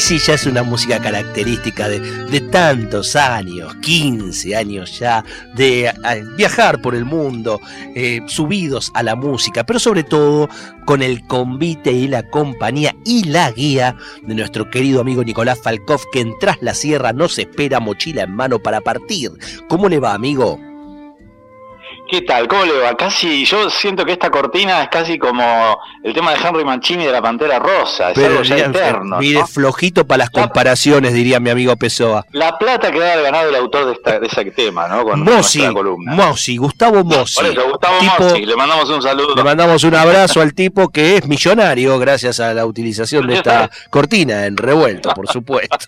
Sí, ya es una música característica de, tantos años, 15 años ya, de viajar por el mundo, eh, subidos a la música, pero sobre todo con el convite y la compañía y la guía de nuestro querido amigo Nicolás Falkov, que en Tras la Sierra nos espera mochila en mano para partir. ¿Cómo le va, amigo? ¿Qué tal? ¿Cómo le va? Casi, yo siento que esta cortina es casi como el tema de Henry Mancini de la Pantera Rosa, es algo ya eterno. Mire, flojito para las comparaciones, diría mi amigo Pessoa. La plata que ha ganado el autor de, esta, de ese tema, ¿no? Con Mossi, Mossi, Gustavo Mossi. Por eso, Gustavo Mossi, le mandamos un saludo. Le mandamos un abrazo al tipo que es millonario gracias a la utilización de esta cortina en revuelto, por supuesto.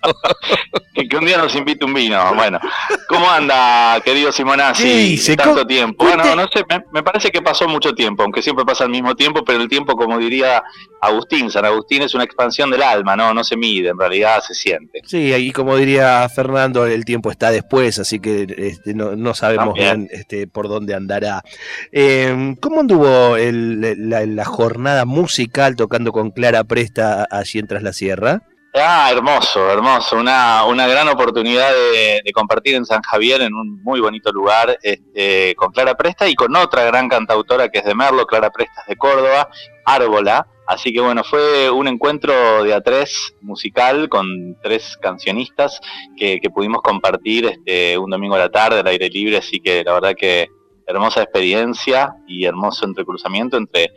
que un día nos invite un vino. Bueno, ¿cómo anda, querido Simonazzi? Sí, tanto tiempo bueno, no sé, me, parece que pasó mucho tiempo, aunque siempre pasa al mismo tiempo, pero el tiempo, como diría Agustín, San Agustín es una expansión del alma, no, no se mide, en realidad se siente. Sí, y como diría Fernando, el tiempo está después, así que este, no, sabemos bien este, por dónde andará. Em, ¿Cómo anduvo la, jornada musical tocando con Clara Presta allí en Tras la Sierra? Ah, hermoso, hermoso. Una, una gran oportunidad de, compartir en San Javier, en un muy bonito lugar, este, con Clara Presta y con otra gran cantautora que es de Merlo, Clara Presta de Córdoba, Árbola. Así que bueno, fue un encuentro de a tres musical con tres cancionistas que, que pudimos compartir este, un domingo a la tarde al aire libre. Así que la verdad que hermosa experiencia y hermoso entrecruzamiento entre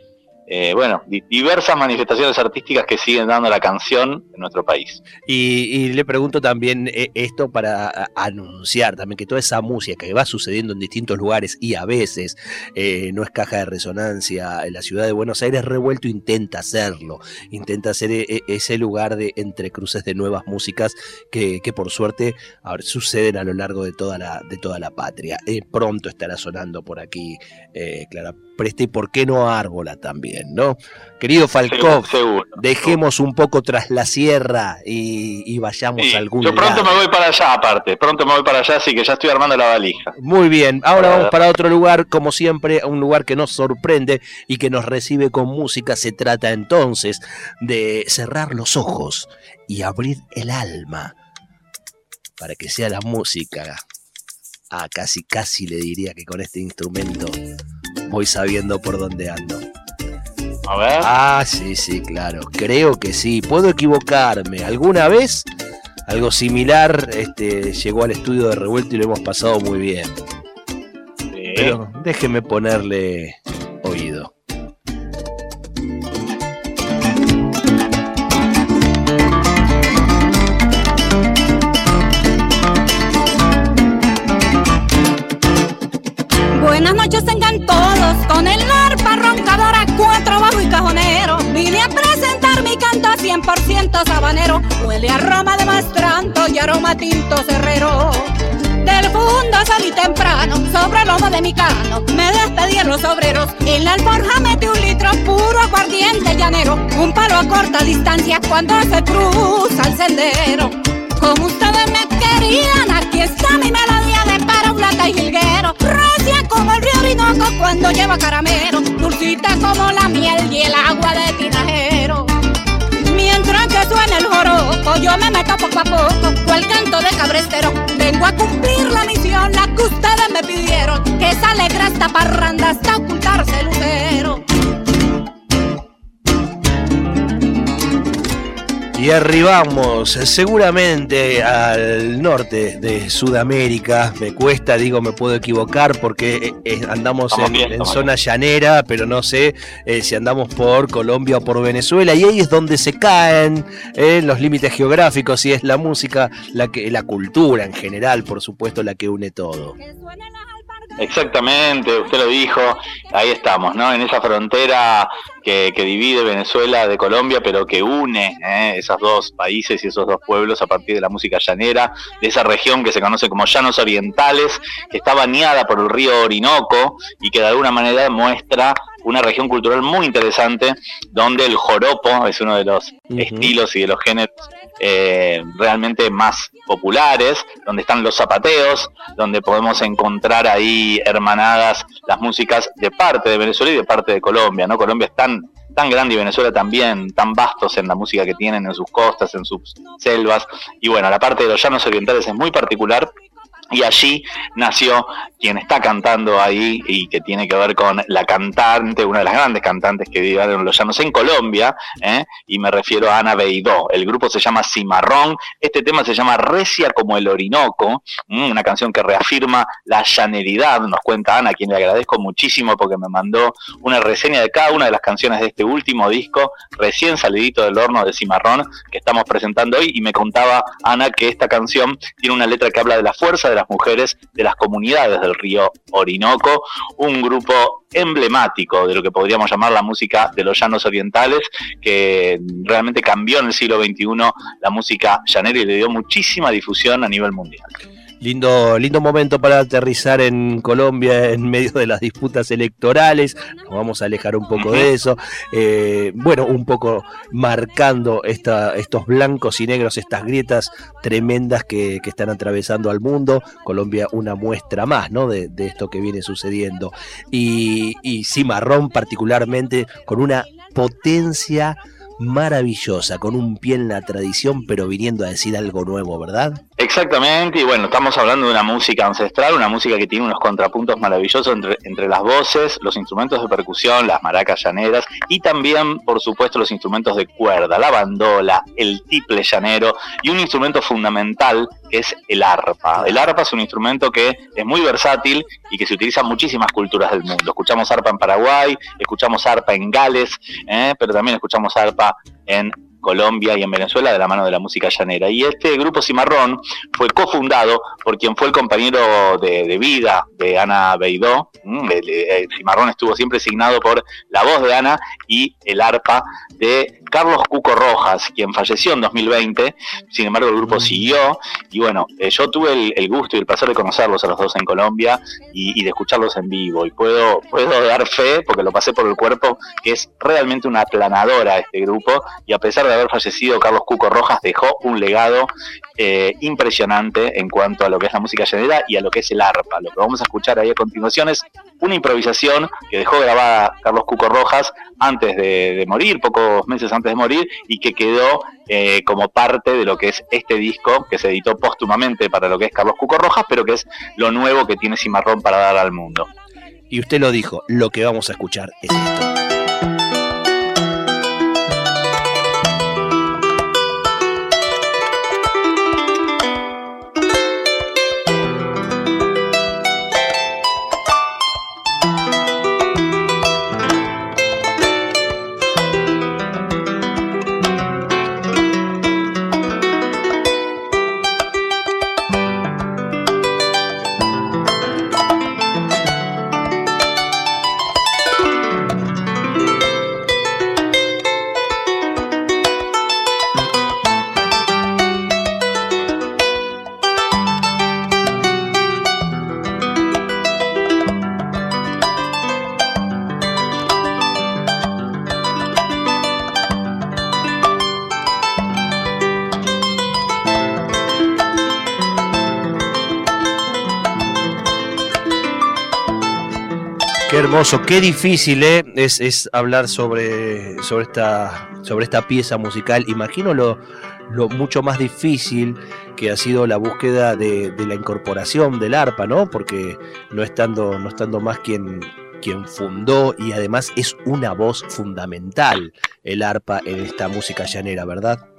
eh, bueno, diversas manifestaciones artísticas que siguen dando la canción en nuestro país. Y, le pregunto también eh, esto para anunciar también que toda esa música que va sucediendo en distintos lugares y a veces eh, no es caja de resonancia en la ciudad de Buenos Aires, Revuelto intenta hacerlo, intenta hacer ese lugar de entre cruces de nuevas músicas que, por suerte suceden a lo largo de toda la, de toda la patria. pronto estará sonando por aquí, Clara Preste y por qué no Árbola también, ¿no? Querido Falcón, dejemos un poco tras la sierra y, vayamos a algún Yo pronto me voy para allá, aparte, pronto me voy para allá, así que ya estoy armando la valija. Muy bien, ahora vamos para otro lugar, como siempre, un lugar que nos sorprende y que nos recibe con música. Se trata entonces de cerrar los ojos y abrir el alma para que sea la música. Ah, casi, casi le diría que con este instrumento voy sabiendo por dónde ando. A ver. Ah, sí, sí, claro. Creo que sí. Puedo equivocarme. ¿Alguna vez algo similar este, llegó al estudio de revuelto y lo hemos pasado muy bien? Pero déjeme ponerle oído. Con el arpa roncadora, cuatro bajo y cajonero. Vine a presentar mi canto 100% sabanero. Huele a Roma de Mastranto y aroma tinto cerrero. Del fondo salí temprano, sobre el lomo de mi cano. Me despedí en los obreros. En la alforja metí un litro puro aguardiente llanero. Un palo a corta distancia cuando se cruza el sendero. Como ustedes me querían, aquí está mi melodía de para un lata y jilguero como el río Orinoco cuando lleva caramelo, dulcita como la miel y el agua de tinajero. Mientras que suena el joropo, yo me meto poco a poco, cual canto de cabrestero. Vengo a cumplir la misión, la que ustedes me pidieron, que esa alegra esta parranda hasta ocultarse el lucero. Y arribamos seguramente al norte de Sudamérica. Me cuesta, digo, me puedo equivocar porque eh, eh, andamos en, zona llanera, pero no sé eh, si andamos por Colombia o por Venezuela. Y ahí es donde se caen los límites geográficos y es la música, la, que, la cultura en general, por supuesto, la que une todo. Exactamente, usted lo dijo, ahí estamos, ¿no? En esa frontera que, divide Venezuela de Colombia, pero que une ¿eh? esos dos países y esos dos pueblos a partir de la música llanera, de esa región que se conoce como Llanos Orientales, que está bañada por el río Orinoco y que de alguna manera muestra una región cultural muy interesante donde el joropo es uno de los estilos y de los géneros eh, realmente más populares, donde están los zapateos, donde podemos encontrar ahí hermanadas las músicas de parte de Venezuela y de parte de Colombia, ¿no? Colombia es tan, tan grande y Venezuela también, tan vastos en la música que tienen en sus costas, en sus selvas, y bueno, la parte de los llanos orientales es muy particular y allí nació quien está cantando ahí y que tiene que ver con la cantante, una de las grandes cantantes que viven los llanos en Colombia, ¿eh? y me refiero a Ana Beidó. El grupo se llama Cimarrón, este tema se llama Recia como el Orinoco, una canción que reafirma la llaneridad, nos cuenta Ana, a quien le agradezco muchísimo porque me mandó una reseña de cada una de las canciones de este último disco, recién salidito del horno de Cimarrón, que estamos presentando hoy, y me contaba Ana que esta canción tiene una letra que habla de la fuerza de las mujeres de las comunidades del río Orinoco, un grupo emblemático de lo que podríamos llamar la música de los llanos orientales, que realmente cambió en el siglo XXI la música llanera y le dio muchísima difusión a nivel mundial. Lindo, lindo momento para aterrizar en Colombia en medio de las disputas electorales. Nos vamos a alejar un poco de eso. Eh, bueno, un poco marcando esta, estos blancos y negros, estas grietas tremendas que, están atravesando al mundo. Colombia, una muestra más ¿no? de, esto que viene sucediendo. Y, y Cimarrón, particularmente, con una potencia maravillosa, con un pie en la tradición, pero viniendo a decir algo nuevo, ¿verdad? Exactamente, y bueno, estamos hablando de una música ancestral, una música que tiene unos contrapuntos maravillosos entre, entre las voces, los instrumentos de percusión, las maracas llaneras y también, por supuesto, los instrumentos de cuerda, la bandola, el tiple llanero y un instrumento fundamental que es el arpa. El arpa es un instrumento que es muy versátil y que se utiliza en muchísimas culturas del mundo. Escuchamos arpa en Paraguay, escuchamos arpa en Gales, ¿eh? pero también escuchamos arpa en Colombia y en Venezuela de la mano de la música llanera. Y este grupo Cimarrón fue cofundado por quien fue el compañero de, vida de Ana Beidó. Mm, el, Cimarrón estuvo siempre signado por la voz de Ana y el arpa de Carlos Cuco Rojas, quien falleció en 2020, sin embargo el grupo siguió. Y bueno, eh, yo tuve el, gusto y el placer de conocerlos a los dos en Colombia y, de escucharlos en vivo. Y puedo, puedo dar fe, porque lo pasé por el cuerpo, que es realmente una aplanadora este grupo. Y a pesar de haber fallecido Carlos Cuco Rojas dejó un legado eh, impresionante en cuanto a lo que es la música llanera y a lo que es el arpa. Lo que vamos a escuchar ahí a continuación es una improvisación que dejó grabada Carlos Cuco Rojas antes de, morir, pocos meses antes de morir, y que quedó eh, como parte de lo que es este disco que se editó póstumamente para lo que es Carlos Cuco Rojas, pero que es lo nuevo que tiene Cimarrón para dar al mundo. Y usted lo dijo, lo que vamos a escuchar es esto. Hermoso, qué difícil ¿eh? es, hablar sobre, sobre, esta, sobre esta pieza musical. Imagino lo, lo mucho más difícil que ha sido la búsqueda de, la incorporación del arpa, ¿no? Porque no estando, no estando más quien, quien fundó y además es una voz fundamental el arpa en esta música llanera, ¿verdad?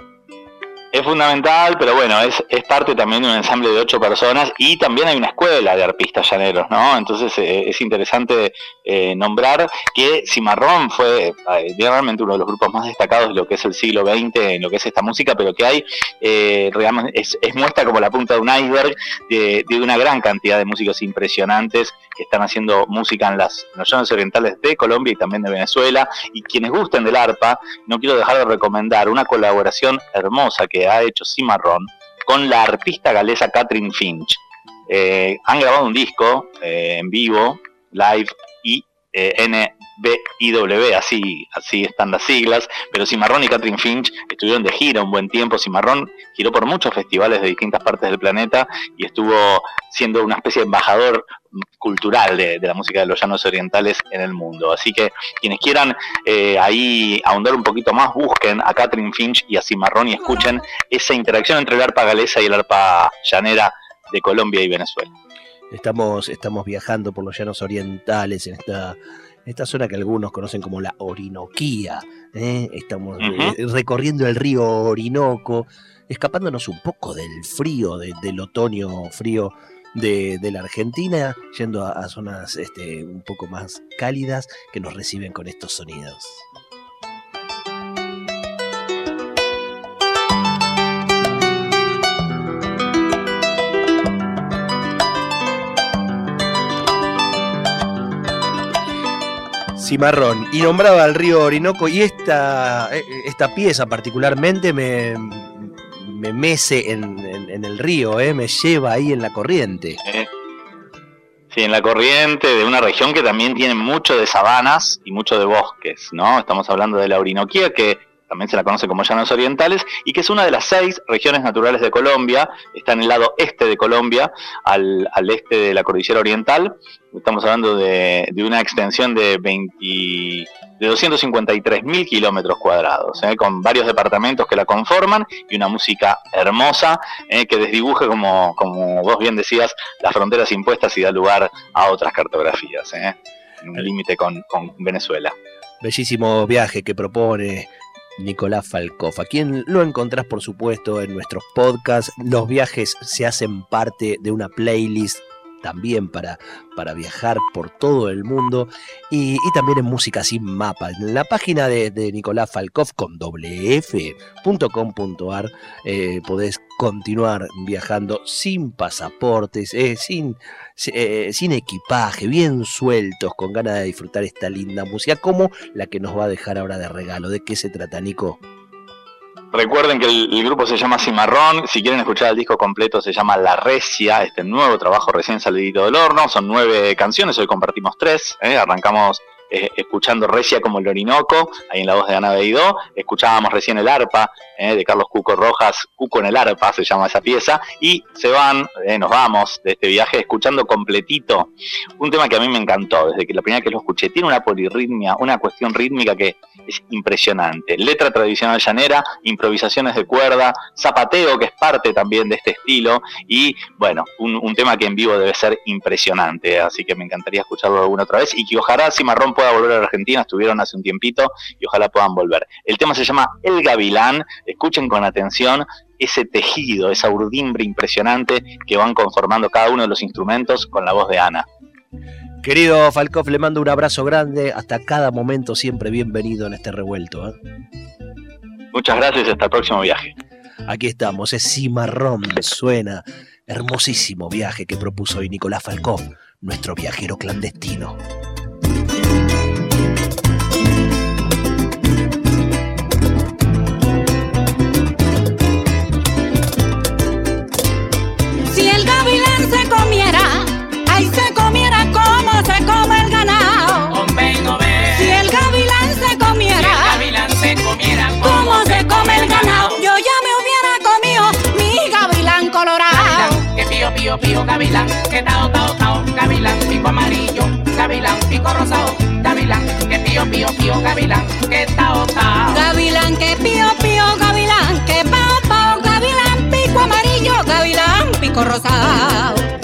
Es fundamental, pero bueno, es, parte también de un ensamble de ocho personas y también hay una escuela de arpistas llaneros, ¿no? Entonces eh, es interesante eh, nombrar que Cimarrón fue eh, realmente uno de los grupos más destacados de lo que es el siglo XX en lo que es esta música, pero que hay, es, es, muestra como la punta de un iceberg de, una gran cantidad de músicos impresionantes que están haciendo música en, las, llanos orientales de Colombia y también de Venezuela. Y quienes gusten del arpa, no quiero dejar de recomendar una colaboración hermosa que ha hecho Cimarrón con la artista galesa Catherine Finch. Eh, han grabado un disco eh, en vivo, live, y eh, NBIW, así, así están las siglas, pero Cimarrón y Catherine Finch estuvieron de gira un buen tiempo. Cimarrón giró por muchos festivales de distintas partes del planeta y estuvo siendo una especie de embajador cultural de, la música de los llanos orientales en el mundo. Así que quienes quieran eh, ahí ahondar un poquito más, busquen a Catherine Finch y a Cimarrón y escuchen esa interacción entre el arpa galesa y el arpa llanera de Colombia y Venezuela. Estamos, estamos viajando por los llanos orientales en esta, esta zona que algunos conocen como la Orinoquía. ¿eh? Estamos eh, recorriendo el río Orinoco, escapándonos un poco del frío, del otoño frío de, la Argentina, yendo a, zonas este, un poco más cálidas que nos reciben con estos sonidos. Cimarrón y nombraba al río Orinoco y esta, eh, esta pieza particularmente me, me mece en, el río, eh, me lleva ahí en la corriente. Sí, en la corriente de una región que también tiene mucho de sabanas y mucho de bosques, ¿no? Estamos hablando de la Orinoquía, que también se la conoce como Llanos Orientales, y que es una de las seis regiones naturales de Colombia, está en el lado este de Colombia, al, al este de la cordillera oriental. Estamos hablando de, de una extensión de 20, de 253 mil kilómetros cuadrados, ¿eh? con varios departamentos que la conforman y una música hermosa ¿eh? que desdibuje, como, como vos bien decías, las fronteras impuestas y da lugar a otras cartografías, ¿eh? en un límite con, con Venezuela. Bellísimo viaje que propone Nicolás Falkov, a quien lo encontrás por supuesto en nuestros podcasts. Los viajes se hacen parte de una playlist también para, para viajar por todo el mundo y, también en música sin mapa. En la página de, Nicolás Falkov con wf.com.ar eh, podés continuar viajando sin pasaportes, eh, sin, eh, sin equipaje, bien sueltos, con ganas de disfrutar esta linda música como la que nos va a dejar ahora de regalo. ¿De qué se trata, Nico? Recuerden que el, grupo se llama Cimarrón. Si quieren escuchar el disco completo, se llama La Recia, este nuevo trabajo recién salidito del horno. Son nueve canciones, hoy compartimos tres. ¿eh? Arrancamos eh, escuchando Recia como el Orinoco, ahí en la voz de Ana Beidó, escuchábamos recién el arpa eh, de Carlos Cuco Rojas, Cuco en el arpa se llama esa pieza, y se van, eh, nos vamos de este viaje escuchando completito un tema que a mí me encantó, desde que la primera que lo escuché, tiene una polirritmia, una cuestión rítmica que es impresionante, letra tradicional llanera, improvisaciones de cuerda, zapateo que es parte también de este estilo, y bueno, un, tema que en vivo debe ser impresionante, así que me encantaría escucharlo alguna otra vez, y que ojalá Cimarrón pueda volver a Argentina, estuvieron hace un tiempito y ojalá puedan volver. El tema se llama El Gavilán, escuchen con atención ese tejido, esa urdimbre impresionante que van conformando cada uno de los instrumentos con la voz de Ana. Querido Falkov, le mando un abrazo grande, hasta cada momento siempre bienvenido en este revuelto. ¿eh? Muchas gracias y hasta el próximo viaje. Aquí estamos, es Cimarrón, suena. Hermosísimo viaje que propuso hoy Nicolás Falkov, nuestro viajero clandestino. Pío, gavilán, que tao, tao, tao, gavilán, pico amarillo, gavilán, pico rosado, gavilán, que pío, pío, pío, gavilán, que tao, tao. Gavilán, que pío, pío, gavilán, que pao, pao, gavilán, pico amarillo, gavilán, pico rosado.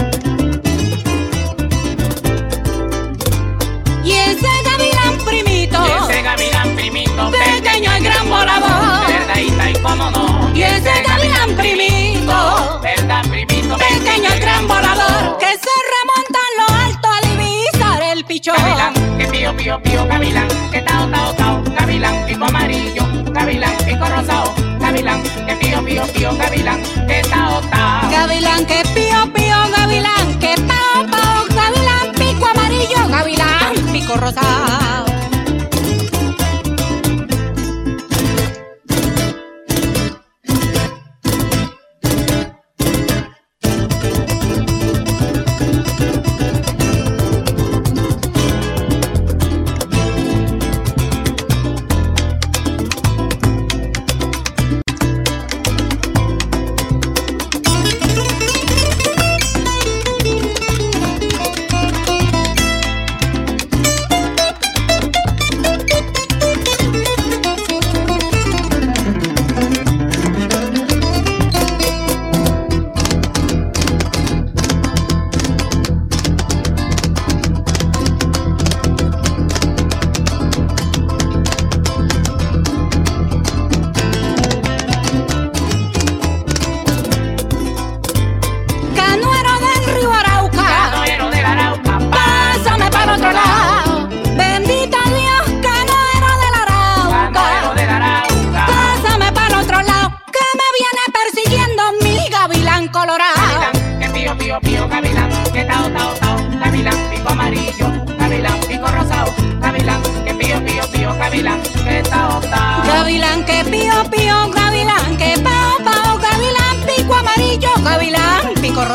Pío pío gavilán, que tao tao tao, gavilán, pico amarillo, gavilán, pico rosado, gavilán, que pío pío pío gavilán, que tao tao. Gavilán que pío pío gavilán, que pao pao gavilán, pico amarillo, gavilán, pico rosado.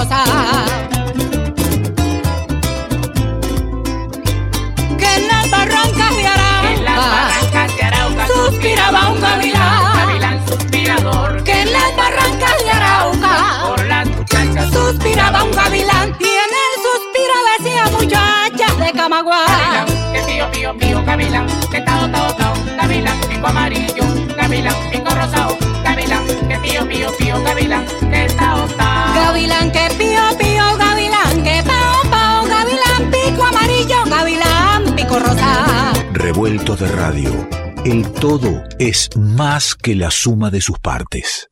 Rosa. Que en las barrancas de En las Arauca, barrancas de Arauca Suspiraba un gavilán. gavilán suspirador, que en las barrancas de Arauca, por las muchachas suspiraba un gavilán y en el suspiro decía muchacha de. Gavilán, que pío pío pío gavilán, que tao tao tao, gavilán, pico amarillo, gavilán, pico rosado, pío pío gavilán, que tao tao. Gavilán que pío pío, gavilán que pao pao, gavilán pico amarillo, gavilán pico rosa. Revuelto de radio. El todo es más que la suma de sus partes.